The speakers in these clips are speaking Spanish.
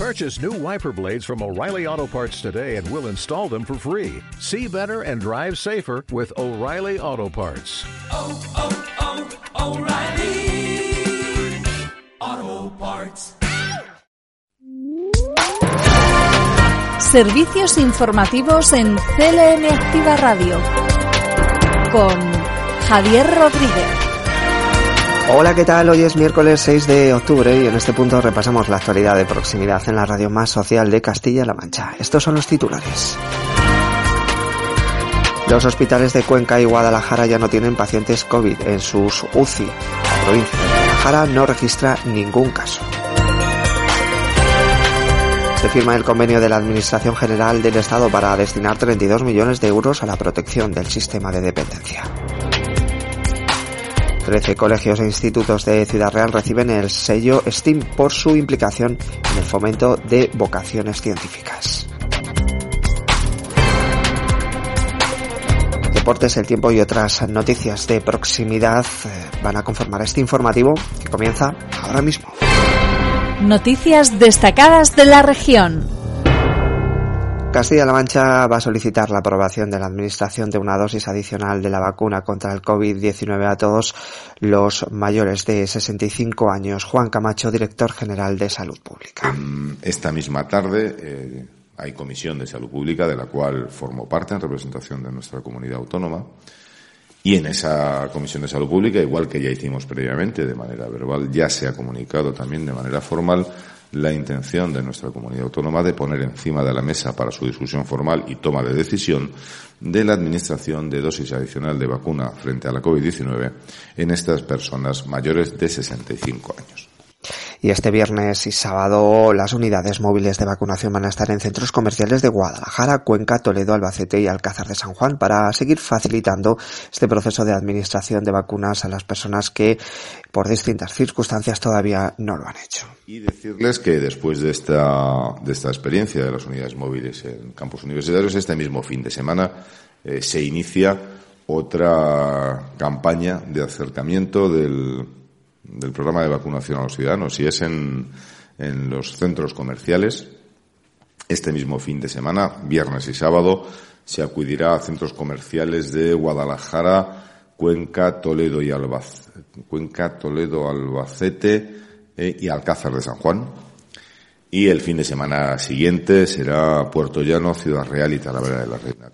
Purchase new wiper blades from O'Reilly Auto Parts today and we'll install them for free. See better and drive safer with O'Reilly Auto Parts. Oh, oh, oh, O'Reilly Auto Parts. Servicios informativos en CLM Activa Radio con Javier Rodríguez. Hola, ¿qué tal? Hoy es miércoles 6 de octubre y en este punto repasamos la actualidad de proximidad en la radio más social de Castilla-La Mancha. Estos son los titulares. Los hospitales de Cuenca y Guadalajara ya no tienen pacientes COVID en sus UCI. La provincia de Guadalajara no registra ningún caso. Se firma el convenio de la Administración General del Estado para destinar 32 millones de euros a la protección del sistema de dependencia. 13 colegios e institutos de Ciudad Real reciben el sello STEAM por su implicación en el fomento de vocaciones científicas. Deportes, el tiempo y otras noticias de proximidad eh, van a conformar este informativo que comienza ahora mismo. Noticias destacadas de la región. Castilla-La Mancha va a solicitar la aprobación de la Administración de una dosis adicional de la vacuna contra el COVID-19 a todos los mayores de 65 años. Juan Camacho, director general de Salud Pública. Esta misma tarde eh, hay comisión de salud pública de la cual formo parte en representación de nuestra comunidad autónoma. Y en esa comisión de salud pública, igual que ya hicimos previamente de manera verbal, ya se ha comunicado también de manera formal la intención de nuestra comunidad autónoma de poner encima de la mesa para su discusión formal y toma de decisión de la administración de dosis adicional de vacuna frente a la COVID-19 en estas personas mayores de 65 años. Y este viernes y sábado las unidades móviles de vacunación van a estar en centros comerciales de Guadalajara, Cuenca, Toledo, Albacete y Alcázar de San Juan para seguir facilitando este proceso de administración de vacunas a las personas que por distintas circunstancias todavía no lo han hecho. Y decirles que después de esta, de esta experiencia de las unidades móviles en campus universitarios, este mismo fin de semana eh, se inicia otra campaña de acercamiento del del programa de vacunación a los ciudadanos y es en, en los centros comerciales. Este mismo fin de semana, viernes y sábado, se acudirá a centros comerciales de Guadalajara, Cuenca, Toledo y Albacete, Cuenca, Toledo, Albacete eh, y Alcázar de San Juan. Y el fin de semana siguiente será Puerto Llano, Ciudad Real y Talavera de la Reina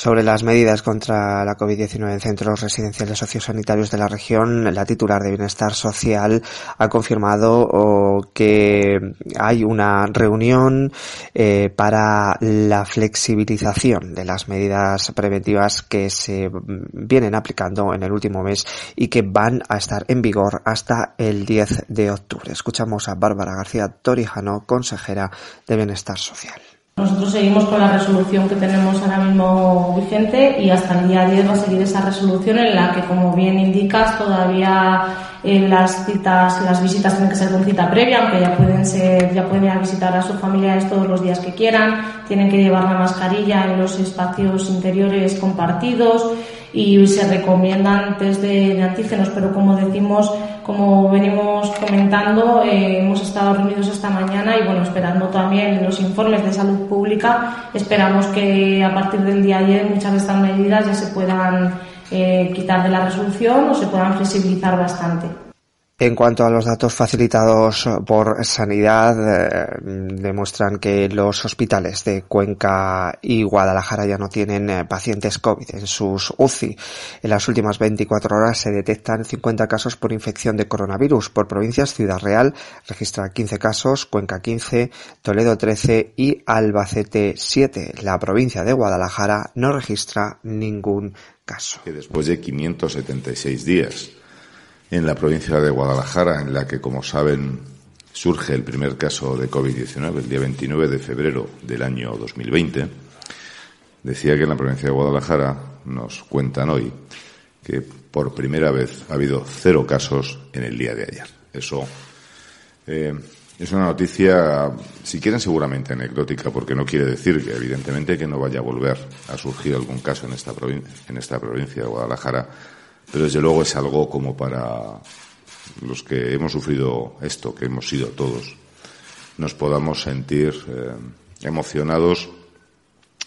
sobre las medidas contra la COVID-19 en centros residenciales sociosanitarios de la región, la titular de Bienestar Social ha confirmado que hay una reunión eh, para la flexibilización de las medidas preventivas que se vienen aplicando en el último mes y que van a estar en vigor hasta el 10 de octubre. Escuchamos a Bárbara García Torijano, consejera de Bienestar Social. Nosotros seguimos con la resolución que tenemos ahora mismo vigente y hasta el día 10 va a seguir esa resolución en la que, como bien indicas, todavía eh, las citas, las visitas tienen que ser con cita previa, aunque ya pueden ser, ya pueden ir a visitar a sus familiares todos los días que quieran, tienen que llevar la mascarilla en los espacios interiores compartidos y se recomiendan test de, antígenos, pero como decimos, como venimos comentando, eh, hemos estado reunidos esta mañana y bueno, esperando también los informes de salud pública, esperamos que a partir del día ayer muchas de estas medidas ya se puedan eh, quitar de la resolución o se puedan flexibilizar bastante. En cuanto a los datos facilitados por Sanidad, eh, demuestran que los hospitales de Cuenca y Guadalajara ya no tienen eh, pacientes COVID en sus UCI. En las últimas 24 horas se detectan 50 casos por infección de coronavirus. Por provincias, Ciudad Real registra 15 casos, Cuenca 15, Toledo 13 y Albacete 7. La provincia de Guadalajara no registra ningún caso. Que después de 576 días en la provincia de Guadalajara, en la que, como saben, surge el primer caso de COVID-19 el día 29 de febrero del año 2020. Decía que en la provincia de Guadalajara nos cuentan hoy que por primera vez ha habido cero casos en el día de ayer. Eso eh, es una noticia, si quieren, seguramente anecdótica, porque no quiere decir que, evidentemente, que no vaya a volver a surgir algún caso en esta, en esta provincia de Guadalajara pero desde luego es algo como para los que hemos sufrido esto, que hemos sido todos, nos podamos sentir eh, emocionados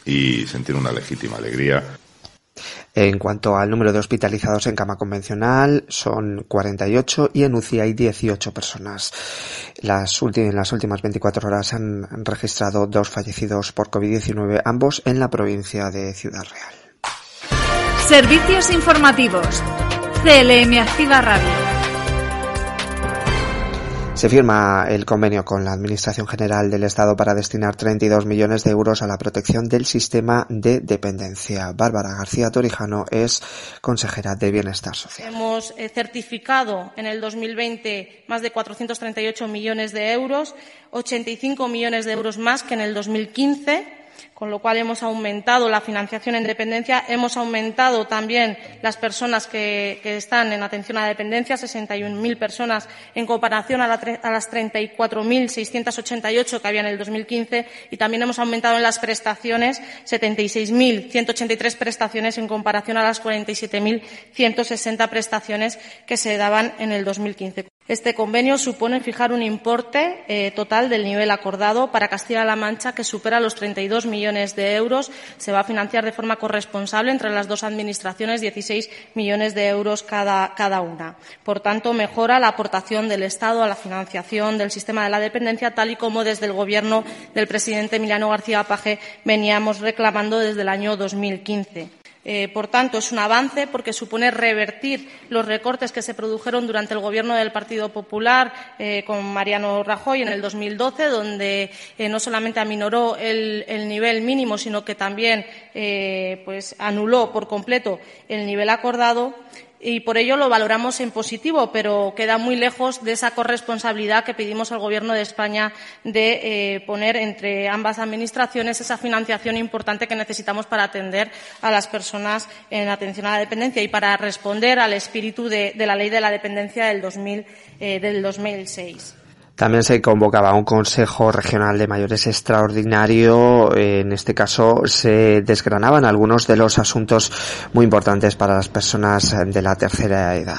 y sentir una legítima alegría en cuanto al número de hospitalizados en cama convencional, son 48 y en UCI hay 18 personas. En las últimas 24 horas han registrado dos fallecidos por COVID-19, ambos en la provincia de Ciudad Real. Servicios informativos. CLM Activa Radio. Se firma el convenio con la Administración General del Estado para destinar 32 millones de euros a la protección del sistema de dependencia. Bárbara García Torijano es consejera de Bienestar Social. Hemos eh, certificado en el 2020 más de 438 millones de euros, 85 millones de euros más que en el 2015 con lo cual hemos aumentado la financiación en dependencia, hemos aumentado también las personas que, están en atención a la dependencia, 61.000 personas en comparación a, a las 34.688 que había en el 2015 y también hemos aumentado en las prestaciones 76.183 prestaciones en comparación a las 47.160 prestaciones que se daban en el 2015. Este convenio supone fijar un importe eh, total del nivel acordado para Castilla-La Mancha que supera los 32 millones de euros. Se va a financiar de forma corresponsable entre las dos administraciones 16 millones de euros cada, una. Por tanto, mejora la aportación del Estado a la financiación del sistema de la dependencia, tal y como desde el Gobierno del presidente Emiliano García Paje veníamos reclamando desde el año 2015. Eh, por tanto, es un avance porque supone revertir los recortes que se produjeron durante el Gobierno del Partido Popular eh, con Mariano Rajoy en el 2012, donde eh, no solamente aminoró el, el, nivel mínimo, sino que también pues, anuló por completo el nivel acordado y por ello lo valoramos en positivo, pero queda muy lejos de esa corresponsabilidad que pedimos al Gobierno de España de eh, poner entre ambas administraciones esa financiación importante que necesitamos para atender a las personas en atención a la dependencia y para responder al espíritu de, la Ley de la Dependencia del, 2000, eh, del 2006. También se convocaba un Consejo Regional de Mayores extraordinario. En este caso se desgranaban algunos de los asuntos muy importantes para las personas de la tercera edad.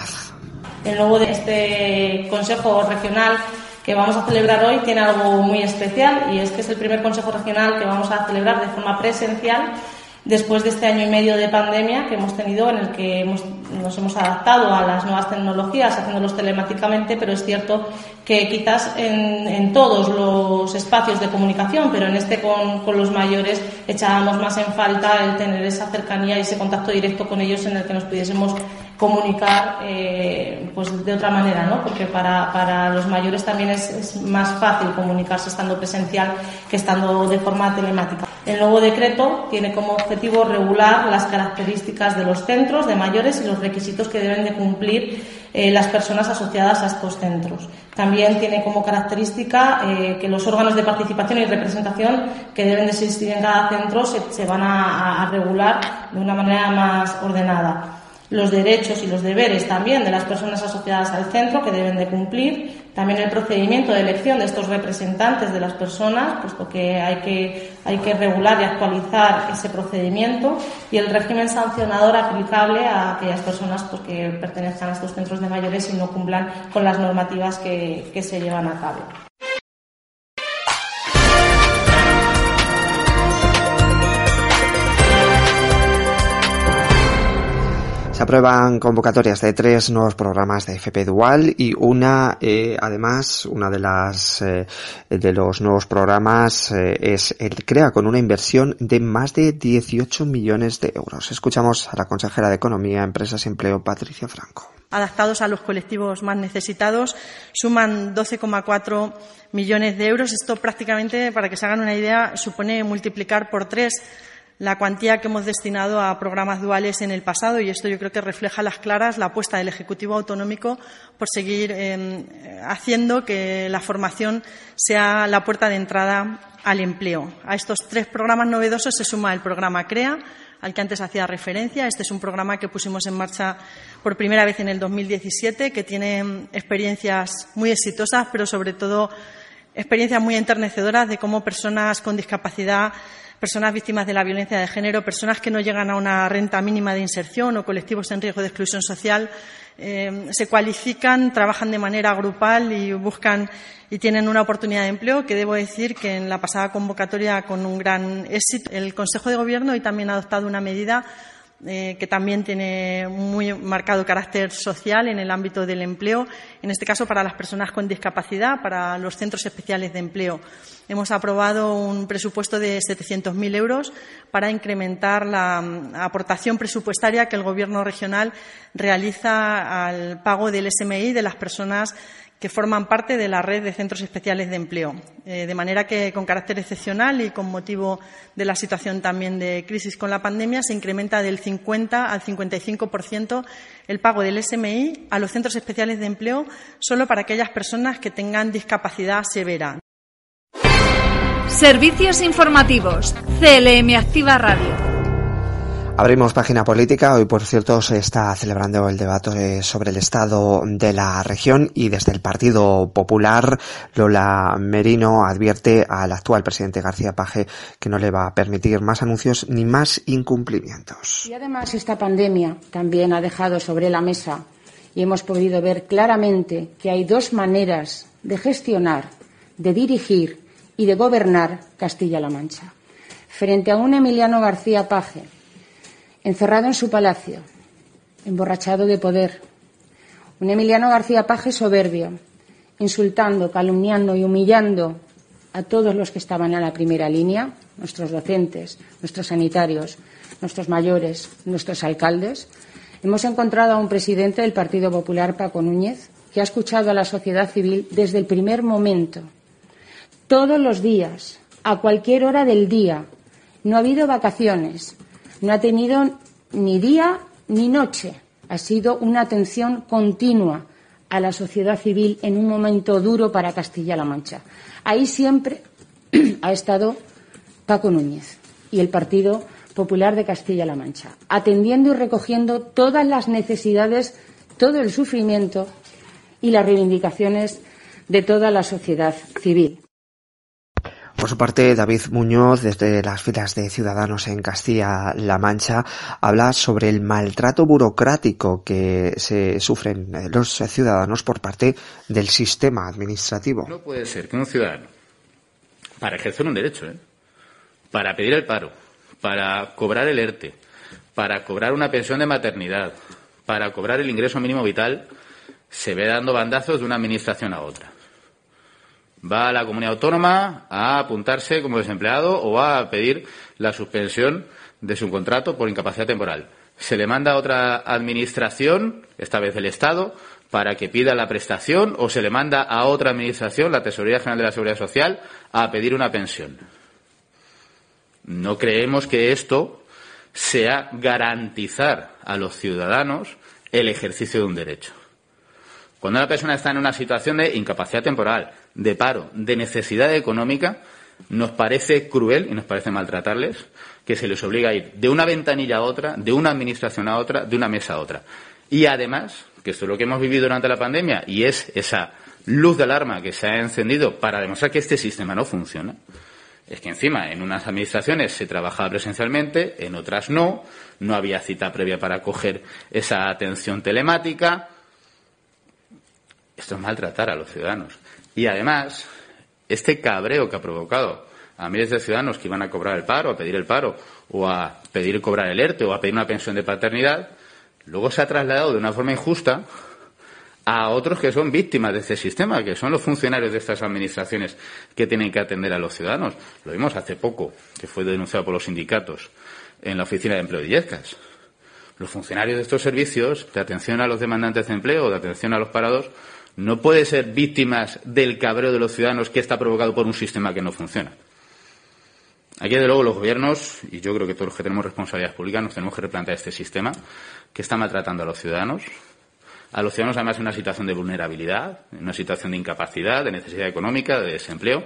El logo de este Consejo Regional que vamos a celebrar hoy tiene algo muy especial y es que es el primer Consejo Regional que vamos a celebrar de forma presencial después de este año y medio de pandemia que hemos tenido en el que nos hemos adaptado a las nuevas tecnologías haciéndolos telemáticamente, pero es cierto que quizás en, en todos los espacios de comunicación, pero en este con, con, los mayores echábamos más en falta el tener esa cercanía y ese contacto directo con ellos en el que nos pudiésemos comunicar eh, pues de otra manera, ¿no? Porque para, para los mayores también es, más fácil comunicarse estando presencial que estando de forma telemática. El nuevo decreto tiene como objetivo regular las características de los centros de mayores y los requisitos que deben de cumplir eh, las personas asociadas a estos centros. También tiene como característica eh, que los órganos de participación y representación que deben de existir en cada centro se, van a regular de una manera más ordenada los derechos y los deberes también de las personas asociadas al centro que deben de cumplir, también el procedimiento de elección de estos representantes de las personas, puesto que hay que, hay que regular y actualizar ese procedimiento, y el régimen sancionador aplicable a aquellas personas pues, que pertenezcan a estos centros de mayores y no cumplan con las normativas que, que se llevan a cabo. Se aprueban convocatorias de tres nuevos programas de FP Dual y una, eh, además, una de las eh, de los nuevos programas eh, es el CREA con una inversión de más de 18 millones de euros. Escuchamos a la consejera de Economía, Empresas y Empleo, Patricia Franco adaptados a los colectivos más necesitados, suman 12,4 millones de euros. Esto prácticamente, para que se hagan una idea, supone multiplicar por tres la cuantía que hemos destinado a programas duales en el pasado y esto yo creo que refleja a las claras la apuesta del Ejecutivo Autonómico por seguir eh, haciendo que la formación sea la puerta de entrada al empleo. A estos tres programas novedosos se suma el programa CREA, al que antes hacía referencia. Este es un programa que pusimos en marcha por primera vez en el 2017, que tiene experiencias muy exitosas, pero sobre todo experiencias muy enternecedoras de cómo personas con discapacidad personas víctimas de la violencia de género, personas que no llegan a una renta mínima de inserción o colectivos en riesgo de exclusión social, eh, se cualifican, trabajan de manera grupal y buscan y tienen una oportunidad de empleo que debo decir que en la pasada convocatoria con un gran éxito el Consejo de Gobierno hoy también ha adoptado una medida eh, que también tiene muy marcado carácter social en el ámbito del empleo, en este caso para las personas con discapacidad, para los centros especiales de empleo. Hemos aprobado un presupuesto de 700.000 euros para incrementar la mm, aportación presupuestaria que el Gobierno regional realiza al pago del SMI de las personas que forman parte de la red de centros especiales de empleo. Eh, de manera que, con carácter excepcional y con motivo de la situación también de crisis con la pandemia, se incrementa del 50 al 55% el pago del SMI a los centros especiales de empleo solo para aquellas personas que tengan discapacidad severa. Servicios informativos. CLM Activa Radio. Abrimos página política. Hoy, por cierto, se está celebrando el debate sobre el estado de la región y desde el Partido Popular, Lola Merino advierte al actual presidente García Paje que no le va a permitir más anuncios ni más incumplimientos. Y además, esta pandemia también ha dejado sobre la mesa y hemos podido ver claramente que hay dos maneras de gestionar, de dirigir y de gobernar Castilla-La Mancha. Frente a un Emiliano García Paje encerrado en su palacio, emborrachado de poder. Un Emiliano García Paje soberbio, insultando, calumniando y humillando a todos los que estaban en la primera línea, nuestros docentes, nuestros sanitarios, nuestros mayores, nuestros alcaldes. Hemos encontrado a un presidente del Partido Popular, Paco Núñez, que ha escuchado a la sociedad civil desde el primer momento, todos los días, a cualquier hora del día. No ha habido vacaciones, no ha tenido ni día ni noche. Ha sido una atención continua a la sociedad civil en un momento duro para Castilla-La Mancha. Ahí siempre ha estado Paco Núñez y el Partido Popular de Castilla-La Mancha, atendiendo y recogiendo todas las necesidades, todo el sufrimiento y las reivindicaciones de toda la sociedad civil. Por su parte, David Muñoz, desde las filas de Ciudadanos en Castilla-La Mancha, habla sobre el maltrato burocrático que se sufren los ciudadanos por parte del sistema administrativo. No puede ser que un ciudadano, para ejercer un derecho, ¿eh? para pedir el paro, para cobrar el ERTE, para cobrar una pensión de maternidad, para cobrar el ingreso mínimo vital, se ve dando bandazos de una administración a otra va a la comunidad autónoma a apuntarse como desempleado o a pedir la suspensión de su contrato por incapacidad temporal. Se le manda a otra administración, esta vez el Estado, para que pida la prestación o se le manda a otra administración, la Tesorería General de la Seguridad Social, a pedir una pensión. No creemos que esto sea garantizar a los ciudadanos el ejercicio de un derecho. Cuando una persona está en una situación de incapacidad temporal, de paro, de necesidad económica, nos parece cruel y nos parece maltratarles que se les obliga a ir de una ventanilla a otra, de una administración a otra, de una mesa a otra. Y además, que esto es lo que hemos vivido durante la pandemia y es esa luz de alarma que se ha encendido para demostrar que este sistema no funciona, es que encima en unas administraciones se trabajaba presencialmente, en otras no, no había cita previa para coger esa atención telemática. Esto es maltratar a los ciudadanos. Y además, este cabreo que ha provocado a miles de ciudadanos que iban a cobrar el paro, a pedir el paro, o a pedir cobrar el ERTE, o a pedir una pensión de paternidad, luego se ha trasladado de una forma injusta a otros que son víctimas de este sistema, que son los funcionarios de estas administraciones que tienen que atender a los ciudadanos. Lo vimos hace poco, que fue denunciado por los sindicatos en la Oficina de Empleo de Illescas. Los funcionarios de estos servicios de atención a los demandantes de empleo, de atención a los parados, no puede ser víctimas del cabreo de los ciudadanos que está provocado por un sistema que no funciona. Aquí, de luego, los gobiernos, y yo creo que todos los que tenemos responsabilidades públicas, nos tenemos que replantear este sistema que está maltratando a los ciudadanos. A los ciudadanos, además, en una situación de vulnerabilidad, en una situación de incapacidad, de necesidad económica, de desempleo,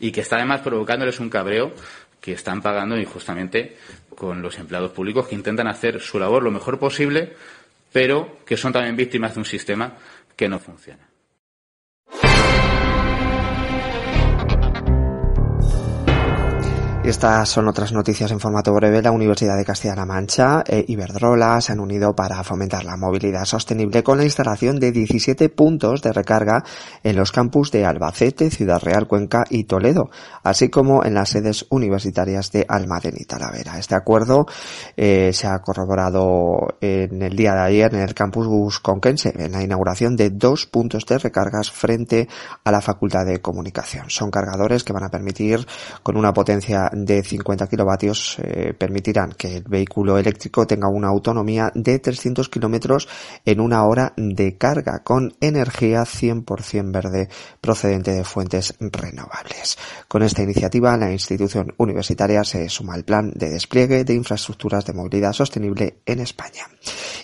y que está además provocándoles un cabreo que están pagando injustamente con los empleados públicos que intentan hacer su labor lo mejor posible, pero que son también víctimas de un sistema que no funciona. Estas son otras noticias en formato breve. La Universidad de Castilla-La Mancha e Iberdrola se han unido para fomentar la movilidad sostenible con la instalación de 17 puntos de recarga en los campus de Albacete, Ciudad Real, Cuenca y Toledo, así como en las sedes universitarias de Almadén y Talavera. Este acuerdo eh, se ha corroborado en el día de ayer en el campus conquense, en la inauguración de dos puntos de recargas frente a la Facultad de Comunicación. Son cargadores que van a permitir, con una potencia de 50 kilovatios eh, permitirán que el vehículo eléctrico tenga una autonomía de 300 kilómetros en una hora de carga con energía 100% verde procedente de fuentes renovables. Con esta iniciativa, la institución universitaria se suma al plan de despliegue de infraestructuras de movilidad sostenible en España.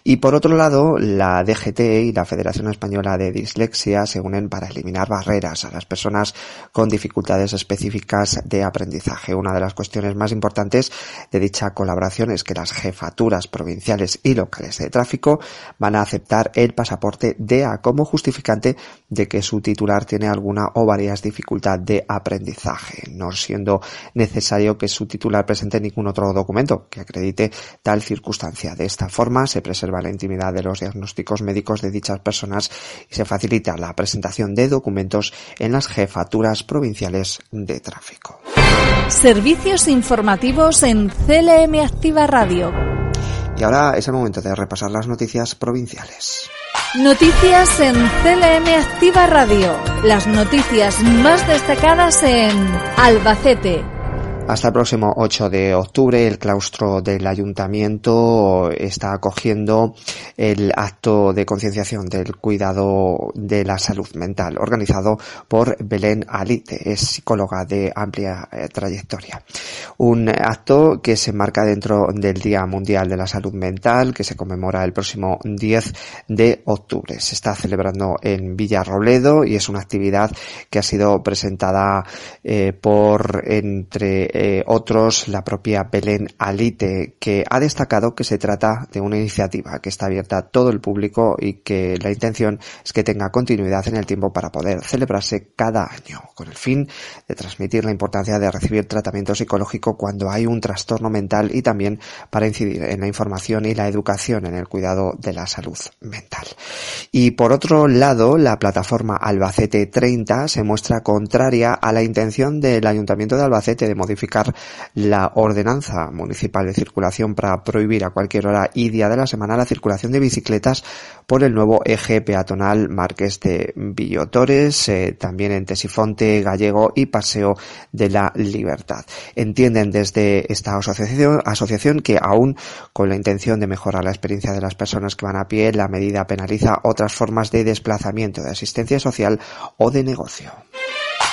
Y por otro lado, la DGT y la Federación Española de Dislexia se unen para eliminar barreras a las personas con dificultades específicas de aprendizaje. Una de las cuestiones más importantes de dicha colaboración es que las jefaturas provinciales y locales de tráfico van a aceptar el pasaporte DEA como justificante de que su titular tiene alguna o varias dificultad de aprendizaje, no siendo necesario que su titular presente ningún otro documento que acredite tal circunstancia. De esta forma se preserva la intimidad de los diagnósticos médicos de dichas personas y se facilita la presentación de documentos en las jefaturas provinciales de tráfico. Servicios informativos en CLM Activa Radio. Y ahora es el momento de repasar las noticias provinciales. Noticias en CLM Activa Radio. Las noticias más destacadas en Albacete, hasta el próximo 8 de octubre el claustro del ayuntamiento está acogiendo el acto de concienciación del cuidado de la salud mental organizado por Belén Alite, es psicóloga de amplia eh, trayectoria. Un acto que se marca dentro del Día Mundial de la Salud Mental que se conmemora el próximo 10 de octubre. Se está celebrando en Villarrobledo y es una actividad que ha sido presentada eh, por entre eh, otros la propia Belén Alite, que ha destacado que se trata de una iniciativa que está abierta a todo el público y que la intención es que tenga continuidad en el tiempo para poder celebrarse cada año, con el fin de transmitir la importancia de recibir tratamiento psicológico cuando hay un trastorno mental y también para incidir en la información y la educación en el cuidado de la salud mental. Y por otro lado, la plataforma Albacete 30 se muestra contraria a la intención del Ayuntamiento de Albacete de modificar la ordenanza municipal de circulación para prohibir a cualquier hora y día de la semana la circulación de bicicletas por el nuevo eje peatonal Marqués de Villotores, eh, también en Tesifonte, Gallego y Paseo de la Libertad. Entienden desde esta asociación, asociación que aún con la intención de mejorar la experiencia de las personas que van a pie, la medida penaliza otras formas de desplazamiento, de asistencia social o de negocio.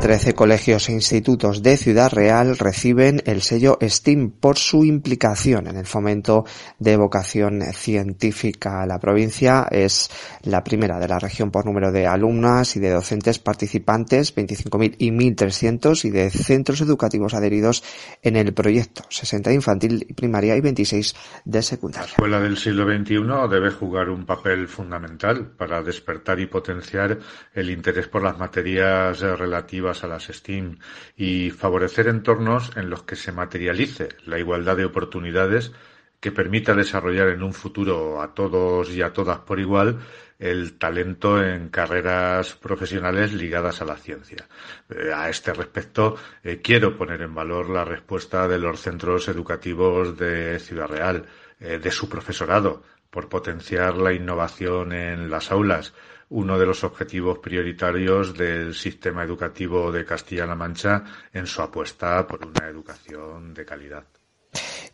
Trece colegios e institutos de Ciudad Real reciben el sello STEAM por su implicación en el fomento de vocación científica. La provincia es la primera de la región por número de alumnas y de docentes participantes, 25.000 y 1.300, y de centros educativos adheridos en el proyecto, 60 de infantil y primaria y 26 de secundaria. La escuela del siglo XXI debe jugar un papel fundamental para despertar y potenciar el interés por las materias relativas a las y favorecer entornos en los que se materialice la igualdad de oportunidades que permita desarrollar en un futuro a todos y a todas por igual el talento en carreras profesionales ligadas a la ciencia. Eh, a este respecto, eh, quiero poner en valor la respuesta de los centros educativos de Ciudad Real, eh, de su profesorado, por potenciar la innovación en las aulas, uno de los objetivos prioritarios del sistema educativo de Castilla-La Mancha en su apuesta por una educación de calidad.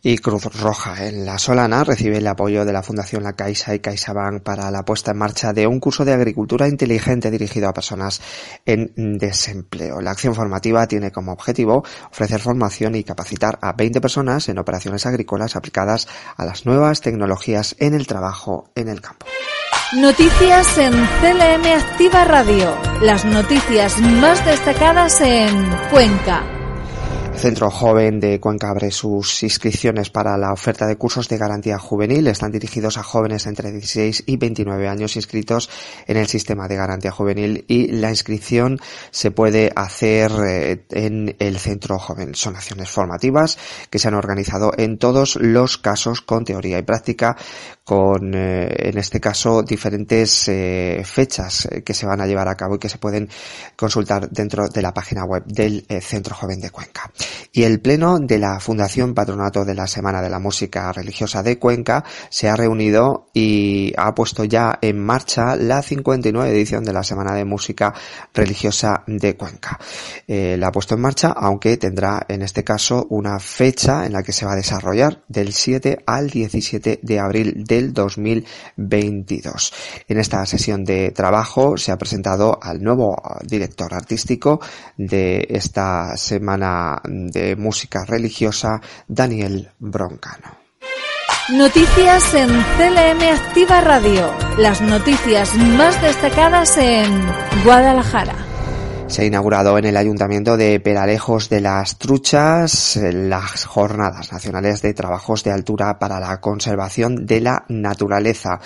Y Cruz Roja en La Solana recibe el apoyo de la Fundación La Caixa y CaixaBank para la puesta en marcha de un curso de agricultura inteligente dirigido a personas en desempleo. La acción formativa tiene como objetivo ofrecer formación y capacitar a 20 personas en operaciones agrícolas aplicadas a las nuevas tecnologías en el trabajo en el campo. Noticias en CLM Activa Radio. Las noticias más destacadas en Cuenca. Centro Joven de Cuenca abre sus inscripciones para la oferta de cursos de garantía juvenil. Están dirigidos a jóvenes entre 16 y 29 años inscritos en el sistema de garantía juvenil y la inscripción se puede hacer eh, en el Centro Joven. Son acciones formativas que se han organizado en todos los casos con teoría y práctica con, eh, en este caso, diferentes eh, fechas que se van a llevar a cabo y que se pueden consultar dentro de la página web del Centro Joven de Cuenca. Y el Pleno de la Fundación Patronato de la Semana de la Música Religiosa de Cuenca se ha reunido y ha puesto ya en marcha la 59 edición de la Semana de Música Religiosa de Cuenca. Eh, la ha puesto en marcha, aunque tendrá en este caso una fecha en la que se va a desarrollar del 7 al 17 de abril del 2022. En esta sesión de trabajo se ha presentado al nuevo director artístico de esta semana de música religiosa, Daniel Broncano. Noticias en CLM Activa Radio. Las noticias más destacadas en Guadalajara. Se ha inaugurado en el Ayuntamiento de Peralejos de las Truchas las Jornadas Nacionales de Trabajos de Altura para la Conservación de la Naturaleza,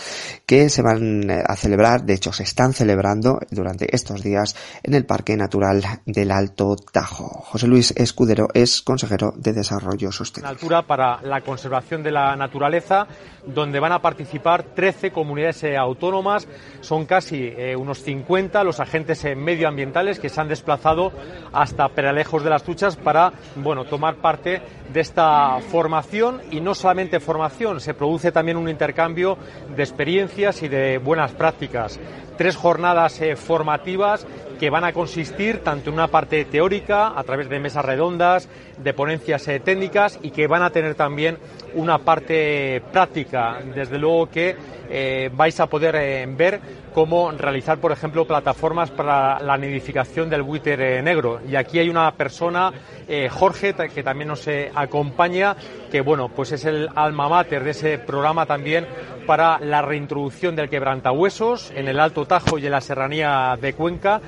que se van a celebrar, de hecho se están celebrando durante estos días en el Parque Natural del Alto Tajo. José Luis Escudero es consejero de Desarrollo Sostenible. Altura para la conservación de la naturaleza, donde van a participar 13 comunidades autónomas, son casi eh, unos 50 los agentes eh, medioambientales que se han desplazado hasta Peralejos de las Tuchas para bueno, tomar parte de esta formación y no solamente formación, se produce también un intercambio de experiencias y de buenas prácticas. Tres jornadas eh, formativas que van a consistir tanto en una parte teórica a través de mesas redondas, de ponencias eh, técnicas y que van a tener también una parte práctica. Desde luego que eh, vais a poder eh, ver cómo realizar, por ejemplo, plataformas para la nidificación del buitre eh, negro. Y aquí hay una persona, Jorge, que también nos acompaña, que bueno, pues es el alma mater de ese programa también para la reintroducción del quebrantahuesos en el Alto Tajo y en la Serranía de Cuenca.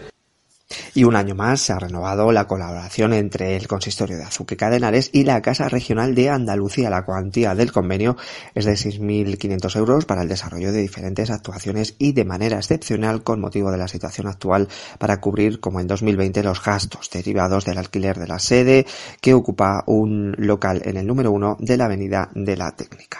Y un año más se ha renovado la colaboración entre el Consistorio de Azuque Cadenares y la Casa Regional de Andalucía. La cuantía del convenio es de 6.500 euros para el desarrollo de diferentes actuaciones y de manera excepcional con motivo de la situación actual para cubrir, como en 2020, los gastos derivados del alquiler de la sede que ocupa un local en el número uno de la Avenida de la Técnica.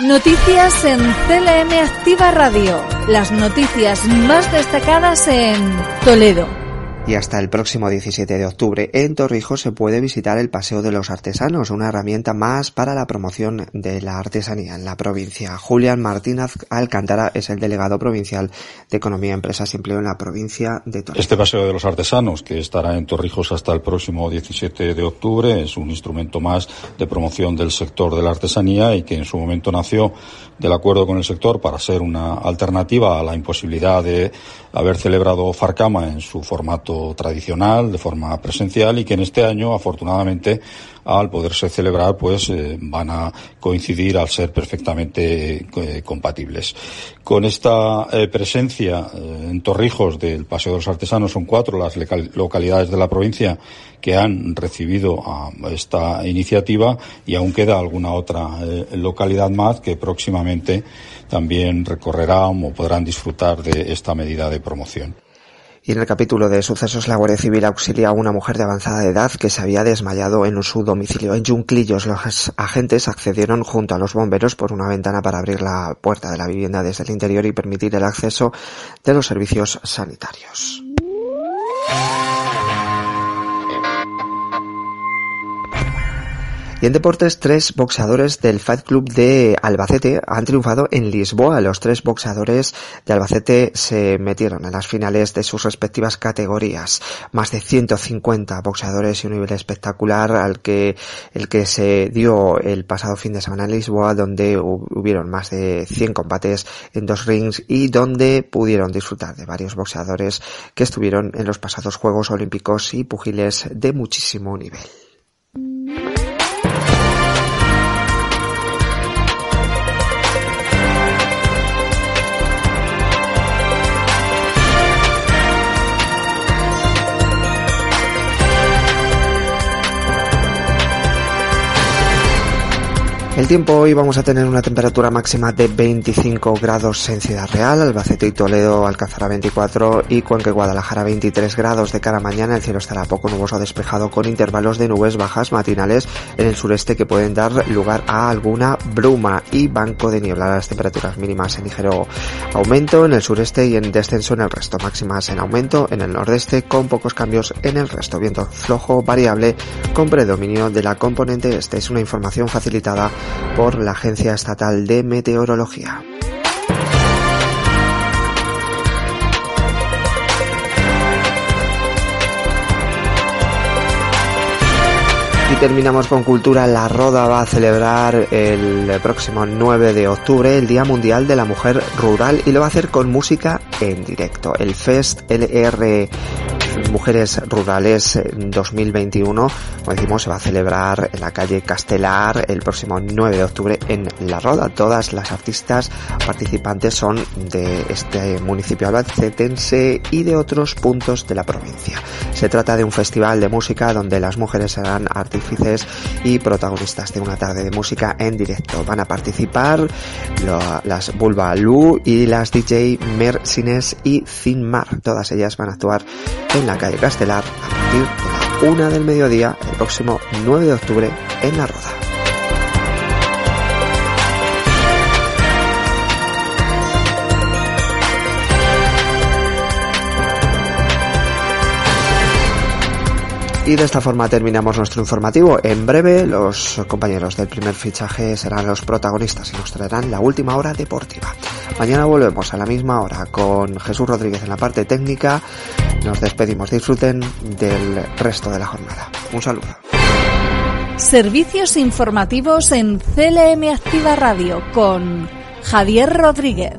Noticias en CLM Activa Radio. Las noticias más destacadas en Toledo. Y hasta el próximo 17 de octubre en Torrijos se puede visitar el Paseo de los Artesanos, una herramienta más para la promoción de la artesanía en la provincia. Julián Martínez Alcántara es el delegado provincial de Economía, Empresas y Empleo en la provincia de Torrijos. Este Paseo de los Artesanos, que estará en Torrijos hasta el próximo 17 de octubre, es un instrumento más de promoción del sector de la artesanía y que en su momento nació del acuerdo con el sector para ser una alternativa a la imposibilidad de haber celebrado Farcama en su formato tradicional, de forma presencial, y que en este año, afortunadamente, al poderse celebrar, pues eh, van a coincidir al ser perfectamente eh, compatibles. Con esta eh, presencia en Torrijos del Paseo de los Artesanos, son cuatro las localidades de la provincia que han recibido esta iniciativa y aún queda alguna otra localidad más que próximamente también recorrerán o podrán disfrutar de esta medida de promoción. Y en el capítulo de sucesos, la Guardia Civil auxilia a una mujer de avanzada edad que se había desmayado en su domicilio. En Junclillos, los agentes accedieron junto a los bomberos por una ventana para abrir la puerta de la vivienda desde el interior y permitir el acceso de los servicios sanitarios. Y en deportes, tres boxeadores del Fight Club de Albacete han triunfado en Lisboa. Los tres boxeadores de Albacete se metieron en las finales de sus respectivas categorías. Más de 150 boxeadores y un nivel espectacular al que, el que se dio el pasado fin de semana en Lisboa, donde hubieron más de 100 combates en dos rings y donde pudieron disfrutar de varios boxeadores que estuvieron en los pasados Juegos Olímpicos y pugiles de muchísimo nivel. El tiempo hoy vamos a tener una temperatura máxima de 25 grados en Ciudad Real, Albacete y Toledo alcanzará 24 y Cuenca y Guadalajara 23 grados. De cara mañana el cielo estará poco nuboso despejado con intervalos de nubes bajas matinales en el sureste que pueden dar lugar a alguna bruma y banco de niebla. Las temperaturas mínimas en ligero aumento en el sureste y en descenso en el resto. Máximas en aumento en el nordeste con pocos cambios en el resto. Viento flojo variable con predominio de la componente este. Es una información facilitada por la Agencia Estatal de Meteorología. Y terminamos con cultura. La Roda va a celebrar el próximo 9 de octubre el Día Mundial de la Mujer Rural y lo va a hacer con música en directo. El Fest LR Mujeres Rurales 2021, como decimos, se va a celebrar en la calle Castelar el próximo 9 de octubre en La Roda. Todas las artistas participantes son de este municipio albacetense y de otros puntos de la provincia. Se trata de un festival de música donde las mujeres serán artífices y protagonistas de una tarde de música en directo. Van a participar las Bulba Lu y las DJ Mersines y Zinmar. Todas ellas van a actuar en la calle Castelar a partir de la una del mediodía el próximo 9 de octubre en La Roda. Y de esta forma terminamos nuestro informativo. En breve, los compañeros del primer fichaje serán los protagonistas y nos traerán la última hora deportiva. Mañana volvemos a la misma hora con Jesús Rodríguez en la parte técnica. Nos despedimos. Disfruten del resto de la jornada. Un saludo. Servicios informativos en CLM Activa Radio con Javier Rodríguez.